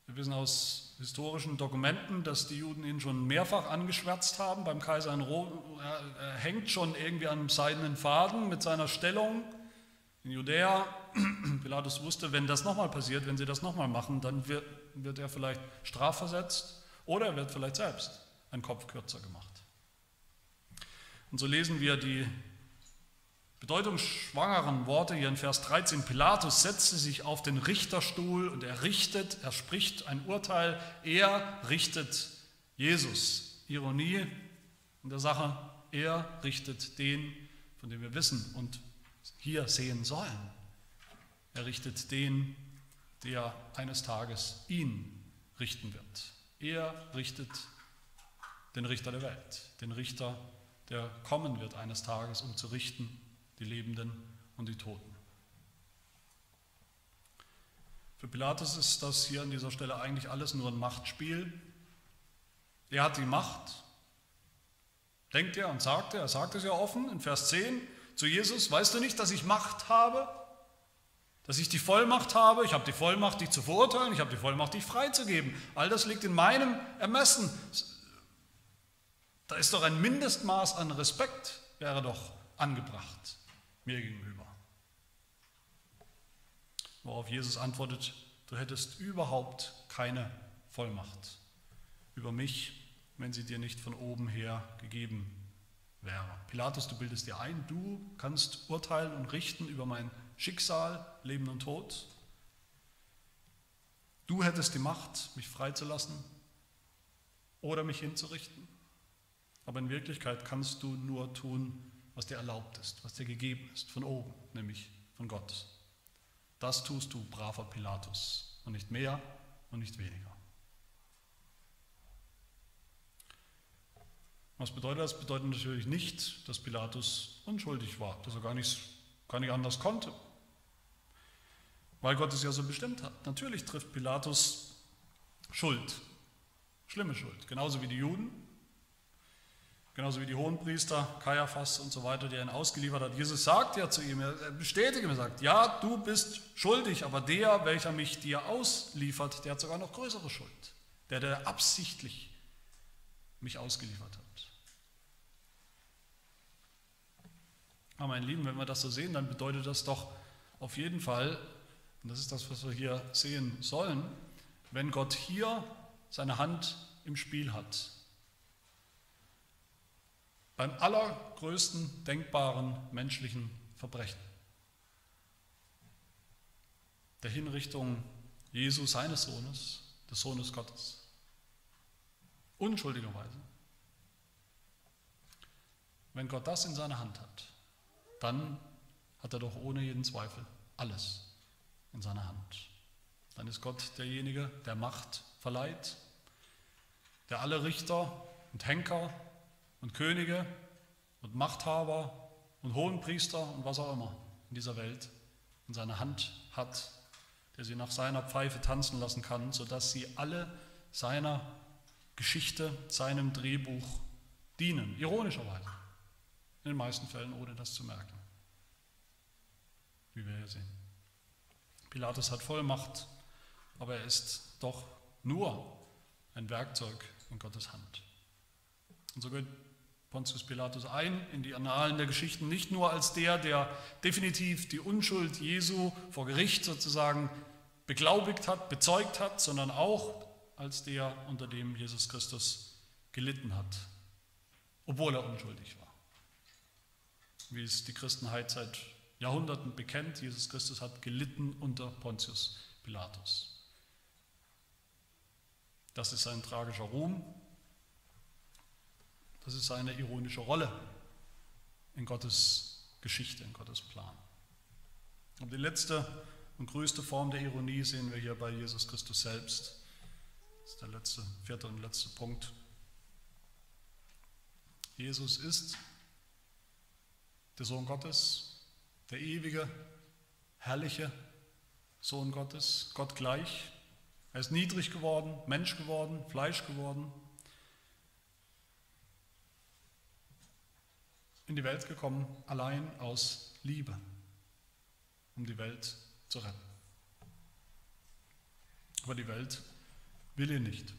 Wir wissen aus historischen Dokumenten, dass die Juden ihn schon mehrfach angeschwärzt haben beim Kaiser in Rom. Er, er hängt schon irgendwie an einem seidenen Faden mit seiner Stellung in Judäa. Pilatus wusste, wenn das nochmal passiert, wenn sie das nochmal machen, dann wird, wird er vielleicht strafversetzt oder er wird vielleicht selbst ein Kopf kürzer gemacht. Und so lesen wir die bedeutungsschwangeren Worte hier in Vers 13. Pilatus setzte sich auf den Richterstuhl und er richtet, er spricht ein Urteil, er richtet Jesus. Ironie in der Sache, er richtet den, von dem wir wissen und hier sehen sollen. Er richtet den, der eines Tages ihn richten wird. Er richtet den Richter der Welt, den Richter, der kommen wird eines Tages, um zu richten die Lebenden und die Toten. Für Pilatus ist das hier an dieser Stelle eigentlich alles nur ein Machtspiel. Er hat die Macht, denkt er und sagt er, er sagt es ja offen in Vers 10 zu Jesus, weißt du nicht, dass ich Macht habe? Dass ich die Vollmacht habe, ich habe die Vollmacht, dich zu verurteilen, ich habe die Vollmacht, dich freizugeben. All das liegt in meinem Ermessen. Da ist doch ein Mindestmaß an Respekt, wäre doch angebracht mir gegenüber. Worauf Jesus antwortet, du hättest überhaupt keine Vollmacht über mich wenn sie dir nicht von oben her gegeben wäre. Pilatus, du bildest dir ein, du kannst urteilen und richten über mein Schicksal, Leben und Tod. Du hättest die Macht, mich freizulassen oder mich hinzurichten. Aber in Wirklichkeit kannst du nur tun, was dir erlaubt ist, was dir gegeben ist, von oben, nämlich von Gott. Das tust du, braver Pilatus, und nicht mehr und nicht weniger. Was bedeutet das? Bedeutet natürlich nicht, dass Pilatus unschuldig war, dass er gar nicht, gar nicht anders konnte, weil Gott es ja so bestimmt hat. Natürlich trifft Pilatus Schuld, schlimme Schuld, genauso wie die Juden, genauso wie die Hohenpriester, Kaiaphas und so weiter, der ihn ausgeliefert hat. Jesus sagt ja zu ihm, er bestätigt ihm, er sagt, ja, du bist schuldig, aber der, welcher mich dir ausliefert, der hat sogar noch größere Schuld, der, der absichtlich mich ausgeliefert hat. Aber mein Lieben, wenn wir das so sehen, dann bedeutet das doch auf jeden Fall, und das ist das, was wir hier sehen sollen, wenn Gott hier seine Hand im Spiel hat, beim allergrößten denkbaren menschlichen Verbrechen, der Hinrichtung Jesu, seines Sohnes, des Sohnes Gottes, unschuldigerweise, wenn Gott das in seiner Hand hat, dann hat er doch ohne jeden Zweifel alles in seiner Hand. Dann ist Gott derjenige, der Macht verleiht, der alle Richter und Henker und Könige und Machthaber und Hohenpriester und was auch immer in dieser Welt in seiner Hand hat, der sie nach seiner Pfeife tanzen lassen kann, sodass sie alle seiner Geschichte, seinem Drehbuch dienen, ironischerweise. In den meisten Fällen ohne das zu merken. Wie wir hier sehen. Pilatus hat Vollmacht, aber er ist doch nur ein Werkzeug in Gottes Hand. Und so geht Pontius Pilatus ein in die Annalen der Geschichten nicht nur als der, der definitiv die Unschuld Jesu vor Gericht sozusagen beglaubigt hat, bezeugt hat, sondern auch als der, unter dem Jesus Christus gelitten hat, obwohl er unschuldig war wie es die Christenheit seit Jahrhunderten bekennt. Jesus Christus hat gelitten unter Pontius Pilatus. Das ist sein tragischer Ruhm. Das ist seine ironische Rolle in Gottes Geschichte, in Gottes Plan. Und die letzte und größte Form der Ironie sehen wir hier bei Jesus Christus selbst. Das ist der letzte, vierte und letzte Punkt. Jesus ist der Sohn Gottes, der ewige, herrliche Sohn Gottes, Gott gleich. Er ist niedrig geworden, Mensch geworden, Fleisch geworden, in die Welt gekommen, allein aus Liebe, um die Welt zu retten. Aber die Welt will ihn nicht.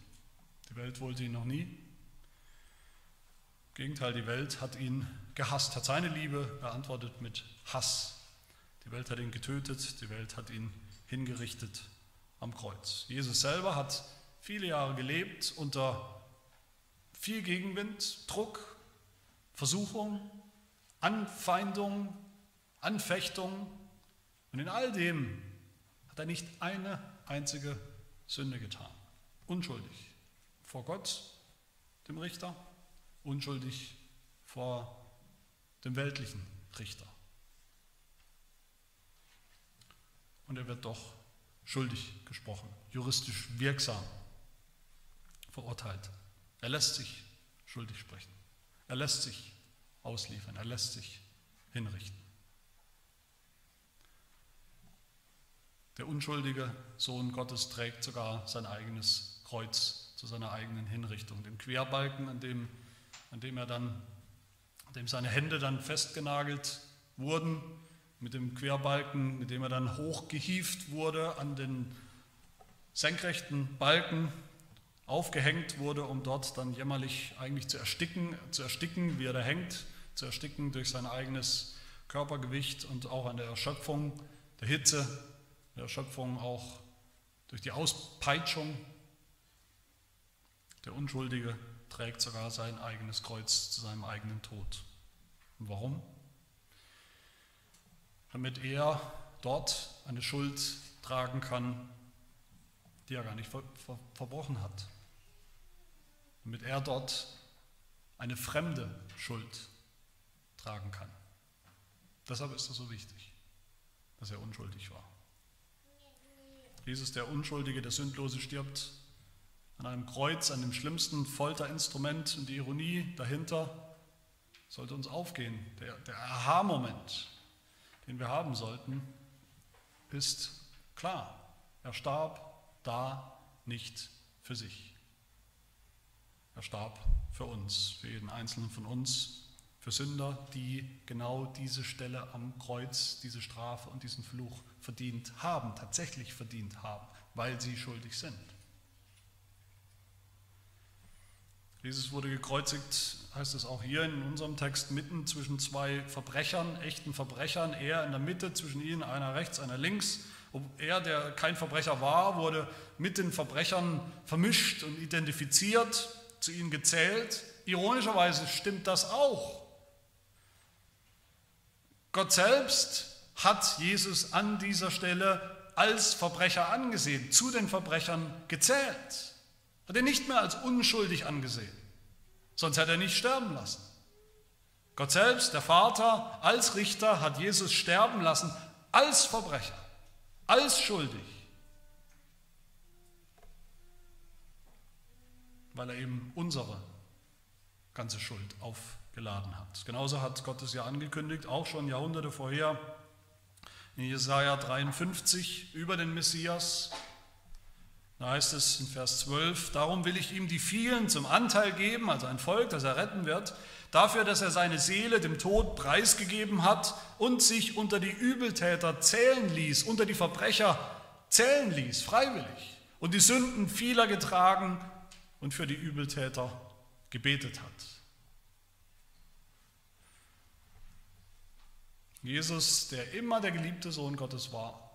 Die Welt wollte ihn noch nie. Im Gegenteil, die Welt hat ihn gehasst, hat seine Liebe beantwortet mit Hass. Die Welt hat ihn getötet, die Welt hat ihn hingerichtet am Kreuz. Jesus selber hat viele Jahre gelebt unter viel Gegenwind, Druck, Versuchung, Anfeindung, Anfechtung. Und in all dem hat er nicht eine einzige Sünde getan. Unschuldig vor Gott, dem Richter, unschuldig vor dem weltlichen Richter. Und er wird doch schuldig gesprochen, juristisch wirksam verurteilt. Er lässt sich schuldig sprechen. Er lässt sich ausliefern. Er lässt sich hinrichten. Der unschuldige Sohn Gottes trägt sogar sein eigenes Kreuz zu seiner eigenen Hinrichtung. Den Querbalken, an dem, an dem er dann dem seine Hände dann festgenagelt wurden, mit dem Querbalken, mit dem er dann hochgehieft wurde, an den senkrechten Balken aufgehängt wurde, um dort dann jämmerlich eigentlich zu ersticken, zu ersticken, wie er da hängt, zu ersticken durch sein eigenes Körpergewicht und auch an der Erschöpfung, der Hitze, der Erschöpfung auch durch die Auspeitschung. Der Unschuldige trägt sogar sein eigenes Kreuz zu seinem eigenen Tod. Und warum? Damit er dort eine Schuld tragen kann, die er gar nicht ver ver verbrochen hat. Damit er dort eine fremde Schuld tragen kann. Deshalb ist es so wichtig, dass er unschuldig war. Jesus, der Unschuldige, der Sündlose, stirbt an einem Kreuz, an dem schlimmsten Folterinstrument und die Ironie dahinter sollte uns aufgehen. Der, der Aha-Moment, den wir haben sollten, ist klar. Er starb da nicht für sich. Er starb für uns, für jeden einzelnen von uns, für Sünder, die genau diese Stelle am Kreuz, diese Strafe und diesen Fluch verdient haben, tatsächlich verdient haben, weil sie schuldig sind. Jesus wurde gekreuzigt, heißt es auch hier in unserem Text, mitten zwischen zwei Verbrechern, echten Verbrechern. Er in der Mitte, zwischen ihnen einer rechts, einer links. Er, der kein Verbrecher war, wurde mit den Verbrechern vermischt und identifiziert, zu ihnen gezählt. Ironischerweise stimmt das auch. Gott selbst hat Jesus an dieser Stelle als Verbrecher angesehen, zu den Verbrechern gezählt. Hat er nicht mehr als unschuldig angesehen, sonst hätte er nicht sterben lassen. Gott selbst, der Vater, als Richter hat Jesus sterben lassen als Verbrecher, als schuldig, weil er eben unsere ganze Schuld aufgeladen hat. Genauso hat Gott es ja angekündigt, auch schon Jahrhunderte vorher, in Jesaja 53 über den Messias. Da heißt es in Vers 12, darum will ich ihm die vielen zum Anteil geben, also ein Volk, das er retten wird, dafür, dass er seine Seele dem Tod preisgegeben hat und sich unter die Übeltäter zählen ließ, unter die Verbrecher zählen ließ, freiwillig, und die Sünden vieler getragen und für die Übeltäter gebetet hat. Jesus, der immer der geliebte Sohn Gottes war.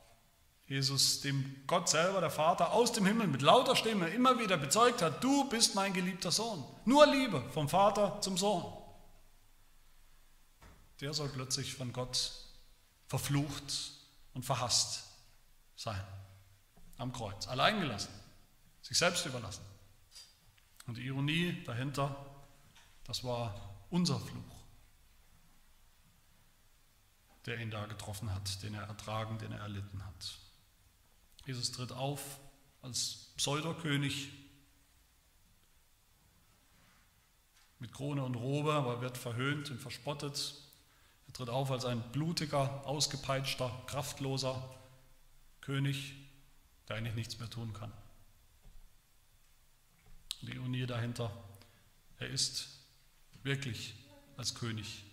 Jesus, dem Gott selber, der Vater, aus dem Himmel mit lauter Stimme immer wieder bezeugt hat, du bist mein geliebter Sohn. Nur Liebe vom Vater zum Sohn. Der soll plötzlich von Gott verflucht und verhasst sein. Am Kreuz. Alleingelassen. Sich selbst überlassen. Und die Ironie dahinter, das war unser Fluch der ihn da getroffen hat, den er ertragen, den er erlitten hat. Jesus tritt auf als Pseudokönig mit Krone und Robe, aber wird verhöhnt und verspottet. Er tritt auf als ein blutiger, ausgepeitschter, kraftloser König, der eigentlich nichts mehr tun kann. Ironie dahinter, er ist wirklich als König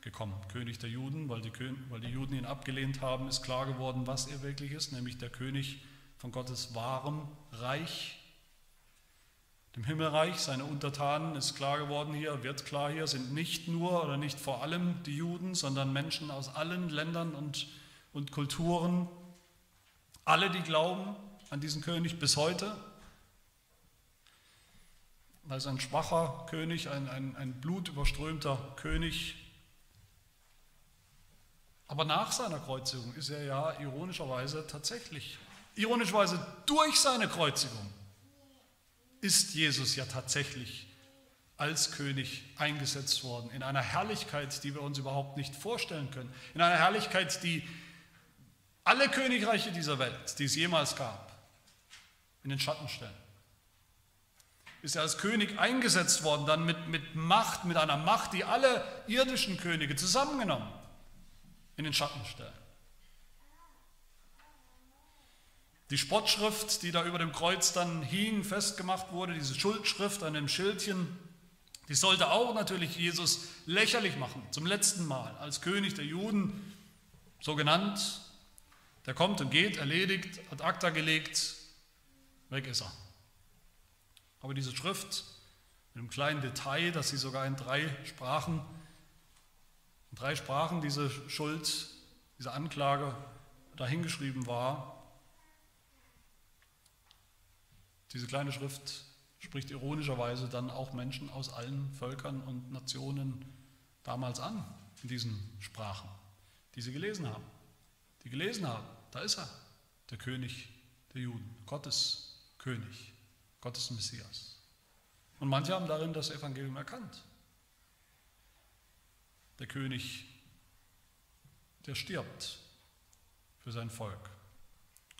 gekommen. König der Juden, weil die, weil die Juden ihn abgelehnt haben, ist klar geworden, was er wirklich ist, nämlich der König von Gottes wahrem Reich, dem Himmelreich. Seine Untertanen ist klar geworden hier, wird klar hier, sind nicht nur oder nicht vor allem die Juden, sondern Menschen aus allen Ländern und, und Kulturen. Alle, die glauben an diesen König bis heute. Als ein schwacher König, ein, ein, ein blutüberströmter König. Aber nach seiner Kreuzigung ist er ja ironischerweise tatsächlich, ironischerweise durch seine Kreuzigung ist Jesus ja tatsächlich als König eingesetzt worden, in einer Herrlichkeit, die wir uns überhaupt nicht vorstellen können, in einer Herrlichkeit, die alle Königreiche dieser Welt, die es jemals gab, in den Schatten stellen. Ist er als König eingesetzt worden, dann mit, mit Macht, mit einer Macht, die alle irdischen Könige zusammengenommen in den Schatten stellen. Die Spottschrift, die da über dem Kreuz dann hing, festgemacht wurde, diese Schuldschrift an dem Schildchen, die sollte auch natürlich Jesus lächerlich machen, zum letzten Mal, als König der Juden, so genannt. Der kommt und geht, erledigt, hat Akta gelegt, weg ist er. Aber diese Schrift mit einem kleinen Detail, dass sie sogar in drei Sprachen in drei Sprachen diese Schuld, diese Anklage dahingeschrieben war. Diese kleine Schrift spricht ironischerweise dann auch Menschen aus allen Völkern und Nationen damals an, in diesen Sprachen, die sie gelesen haben. Die gelesen haben, da ist er, der König der Juden, Gottes König, Gottes Messias. Und manche haben darin das Evangelium erkannt. Der König, der stirbt für sein Volk,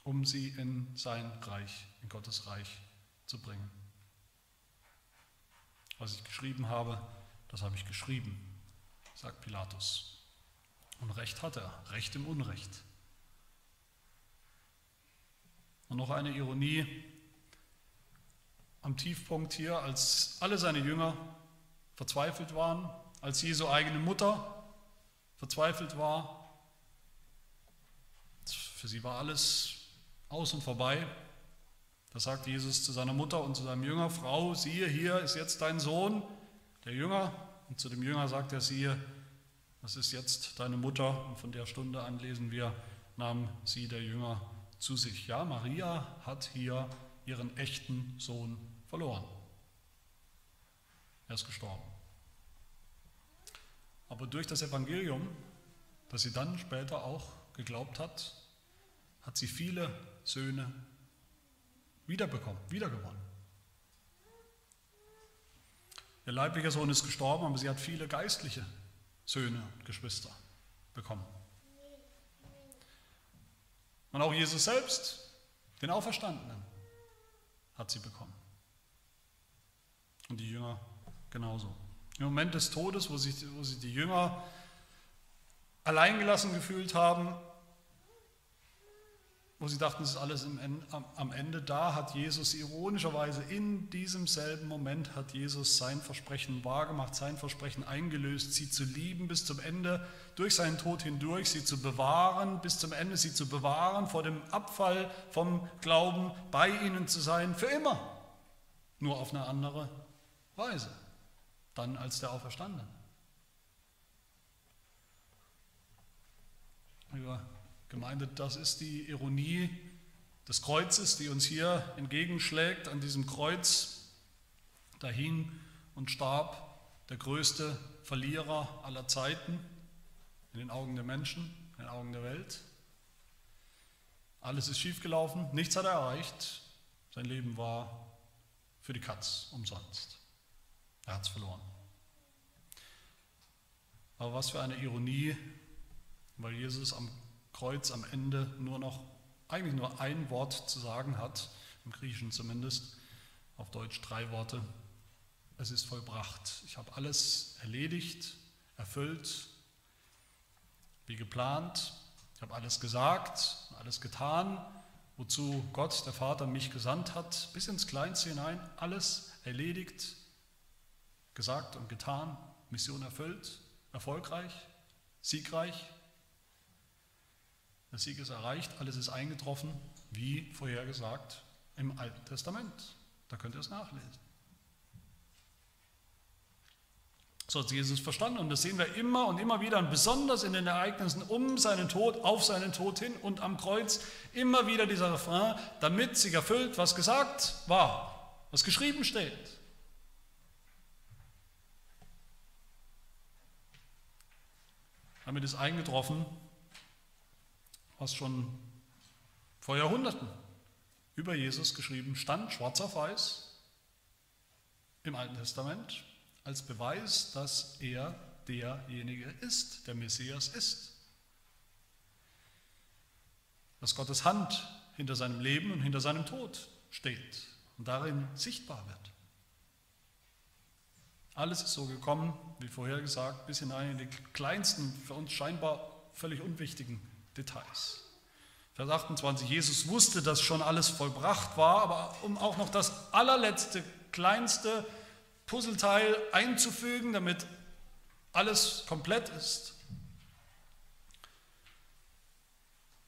um sie in sein Reich, in Gottes Reich zu bringen. Was ich geschrieben habe, das habe ich geschrieben, sagt Pilatus. Und Recht hat er, Recht im Unrecht. Und noch eine Ironie am Tiefpunkt hier, als alle seine Jünger verzweifelt waren, als Jesu eigene Mutter verzweifelt war. Für sie war alles aus und vorbei. Da sagt Jesus zu seiner Mutter und zu seinem Jünger, Frau, siehe, hier ist jetzt dein Sohn, der Jünger. Und zu dem Jünger sagt er, siehe, das ist jetzt deine Mutter. Und von der Stunde an lesen wir, nahm sie der Jünger zu sich. Ja, Maria hat hier ihren echten Sohn verloren. Er ist gestorben. Aber durch das Evangelium, das sie dann später auch geglaubt hat, hat sie viele Söhne wiederbekommen, wiedergewonnen. Ihr leiblicher Sohn ist gestorben, aber sie hat viele geistliche Söhne und Geschwister bekommen. Und auch Jesus selbst, den Auferstandenen, hat sie bekommen. Und die Jünger genauso. Im Moment des Todes, wo sich, wo sich die Jünger alleingelassen gefühlt haben, wo sie dachten, es ist alles am Ende, da hat Jesus ironischerweise in diesem selben Moment hat Jesus sein Versprechen wahrgemacht, sein Versprechen eingelöst, sie zu lieben bis zum Ende, durch seinen Tod hindurch, sie zu bewahren, bis zum Ende sie zu bewahren, vor dem Abfall vom Glauben bei ihnen zu sein, für immer, nur auf eine andere Weise, dann als der Auferstandene. Lieber Gemeinde, das ist die Ironie des Kreuzes, die uns hier entgegenschlägt. An diesem Kreuz, da hing und starb der größte Verlierer aller Zeiten in den Augen der Menschen, in den Augen der Welt. Alles ist schiefgelaufen, nichts hat er erreicht. Sein Leben war für die Katz umsonst. Er hat es verloren. Aber was für eine Ironie, weil Jesus am Kreuz am Ende nur noch, eigentlich nur ein Wort zu sagen hat, im Griechischen zumindest, auf Deutsch drei Worte. Es ist vollbracht. Ich habe alles erledigt, erfüllt, wie geplant. Ich habe alles gesagt, alles getan, wozu Gott, der Vater, mich gesandt hat, bis ins Kleinste hinein, alles erledigt, gesagt und getan, Mission erfüllt, erfolgreich, siegreich. Der Sieg ist erreicht, alles ist eingetroffen, wie vorhergesagt im Alten Testament. Da könnt ihr es nachlesen. So hat Jesus verstanden und das sehen wir immer und immer wieder und besonders in den Ereignissen um seinen Tod, auf seinen Tod hin und am Kreuz immer wieder dieser Refrain, damit sich erfüllt, was gesagt war, was geschrieben steht. Damit ist eingetroffen, was schon vor Jahrhunderten über Jesus geschrieben stand, schwarz auf weiß, im Alten Testament, als Beweis, dass er derjenige ist, der Messias ist. Dass Gottes Hand hinter seinem Leben und hinter seinem Tod steht und darin sichtbar wird. Alles ist so gekommen, wie vorher gesagt, bis hinein in die kleinsten, für uns scheinbar völlig unwichtigen Details. Vers 28, Jesus wusste, dass schon alles vollbracht war, aber um auch noch das allerletzte, kleinste Puzzleteil einzufügen, damit alles komplett ist.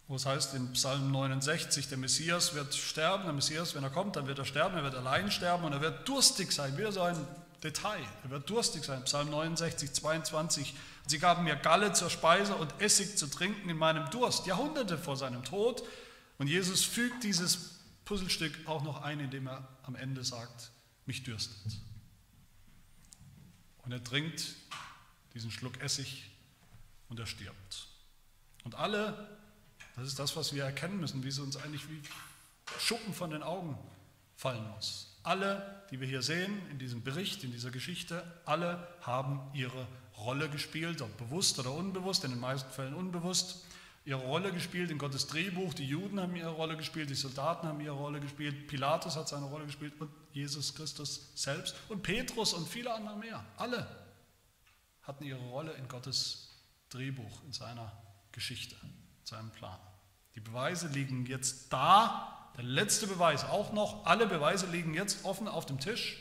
Wo es heißt in Psalm 69, der Messias wird sterben, der Messias, wenn er kommt, dann wird er sterben, er wird allein sterben und er wird durstig sein, wieder so ein Detail. Er wird durstig sein. Psalm 69, 22. Sie gaben mir Galle zur Speise und Essig zu trinken in meinem Durst, Jahrhunderte vor seinem Tod. Und Jesus fügt dieses Puzzlestück auch noch ein, indem er am Ende sagt, mich dürstet. Und er trinkt diesen Schluck Essig und er stirbt. Und alle, das ist das, was wir erkennen müssen, wie es uns eigentlich wie Schuppen von den Augen fallen muss. Alle, die wir hier sehen, in diesem Bericht, in dieser Geschichte, alle haben ihre Rolle gespielt, ob bewusst oder unbewusst, in den meisten Fällen unbewusst, ihre Rolle gespielt in Gottes Drehbuch. Die Juden haben ihre Rolle gespielt, die Soldaten haben ihre Rolle gespielt, Pilatus hat seine Rolle gespielt und Jesus Christus selbst und Petrus und viele andere mehr. Alle hatten ihre Rolle in Gottes Drehbuch, in seiner Geschichte, in seinem Plan. Die Beweise liegen jetzt da. Der letzte Beweis auch noch. Alle Beweise liegen jetzt offen auf dem Tisch,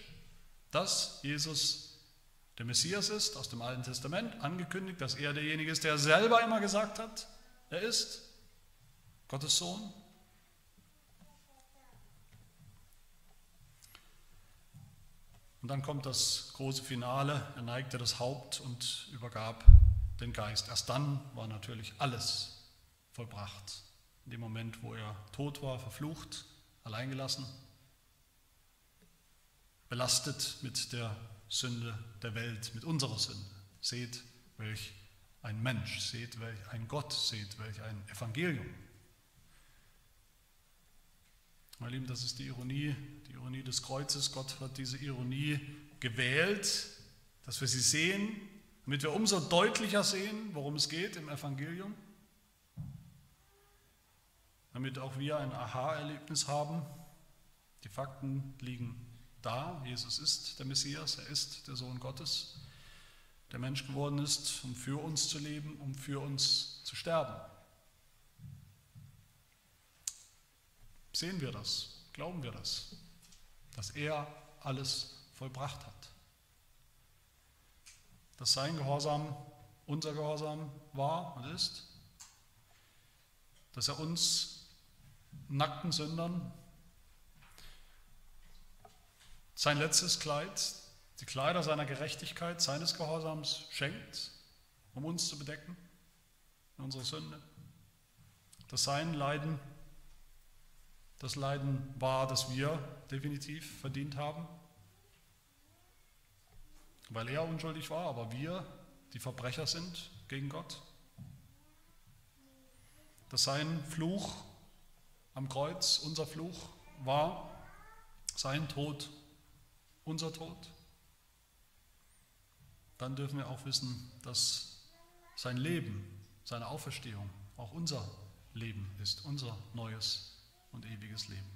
dass Jesus der Messias ist, aus dem Alten Testament, angekündigt, dass er derjenige ist, der selber immer gesagt hat, er ist Gottes Sohn. Und dann kommt das große Finale, er neigte das Haupt und übergab den Geist. Erst dann war natürlich alles vollbracht. In dem Moment, wo er tot war, verflucht, alleingelassen, belastet mit der Sünde der Welt, mit unserer Sünde. Seht, welch ein Mensch, seht, welch ein Gott, seht, welch ein Evangelium. Meine Lieben, das ist die Ironie, die Ironie des Kreuzes. Gott hat diese Ironie gewählt, dass wir sie sehen, damit wir umso deutlicher sehen, worum es geht im Evangelium. Damit auch wir ein Aha-Erlebnis haben. Die Fakten liegen da. Jesus ist der Messias, er ist der Sohn Gottes, der Mensch geworden ist, um für uns zu leben, um für uns zu sterben. Sehen wir das? Glauben wir das? Dass er alles vollbracht hat. Dass sein Gehorsam unser Gehorsam war und ist. Dass er uns nackten Sündern sein letztes Kleid, die Kleider seiner Gerechtigkeit, seines Gehorsams schenkt, um uns zu bedecken in unserer Sünde. Dass sein Leiden das Leiden war, das wir definitiv verdient haben, weil er unschuldig war, aber wir die Verbrecher sind gegen Gott. Dass sein Fluch am Kreuz unser Fluch war, sein Tod unser Tod, dann dürfen wir auch wissen, dass sein Leben, seine Auferstehung auch unser Leben ist, unser neues und ewiges Leben.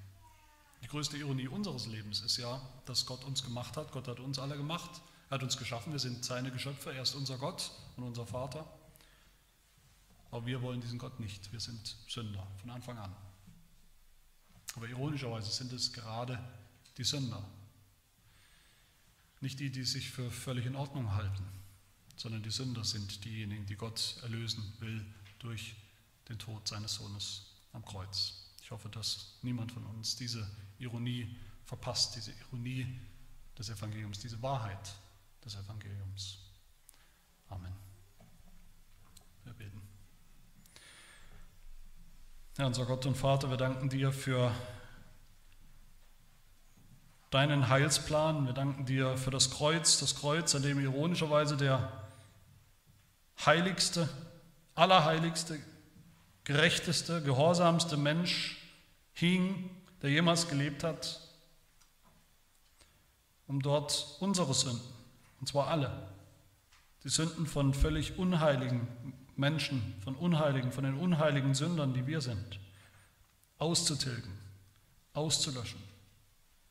Die größte Ironie unseres Lebens ist ja, dass Gott uns gemacht hat. Gott hat uns alle gemacht. Er hat uns geschaffen. Wir sind seine Geschöpfe. Er ist unser Gott und unser Vater. Aber wir wollen diesen Gott nicht. Wir sind Sünder von Anfang an. Aber ironischerweise sind es gerade die Sünder, nicht die, die sich für völlig in Ordnung halten, sondern die Sünder sind diejenigen, die Gott erlösen will durch den Tod seines Sohnes am Kreuz. Ich hoffe, dass niemand von uns diese Ironie verpasst, diese Ironie des Evangeliums, diese Wahrheit des Evangeliums. Amen. Wir beten. Herr, unser Gott und Vater, wir danken dir für deinen Heilsplan. Wir danken dir für das Kreuz, das Kreuz, an dem ironischerweise der heiligste, allerheiligste, gerechteste, gehorsamste Mensch hing, der jemals gelebt hat, um dort unsere Sünden, und zwar alle, die Sünden von völlig unheiligen Menschen, von Unheiligen, von den unheiligen Sündern, die wir sind, auszutilgen, auszulöschen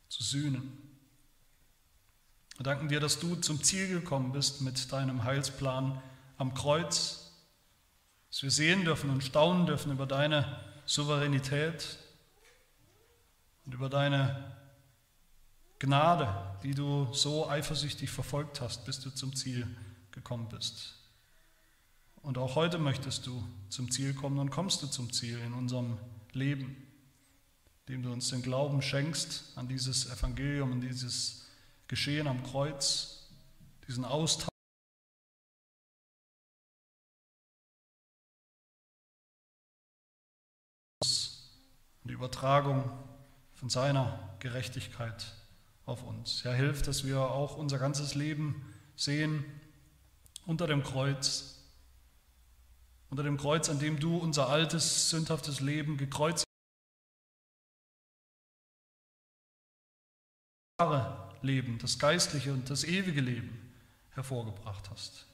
zu sühnen. Wir danken dir, dass du zum Ziel gekommen bist mit deinem Heilsplan am Kreuz, dass wir sehen dürfen und staunen dürfen über deine Souveränität und über deine Gnade, die du so eifersüchtig verfolgt hast, bis du zum Ziel gekommen bist. Und auch heute möchtest du zum Ziel kommen und kommst du zum Ziel in unserem Leben indem du uns den Glauben schenkst an dieses Evangelium, an dieses Geschehen am Kreuz, diesen Austausch. und die Übertragung von seiner Gerechtigkeit auf uns. Herr, hilf, dass wir auch unser ganzes Leben sehen unter dem Kreuz, unter dem Kreuz, an dem du unser altes, sündhaftes Leben gekreuzigt Leben, das geistliche und das ewige Leben hervorgebracht hast.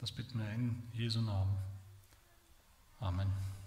Das bitten wir in Jesu Namen. Amen.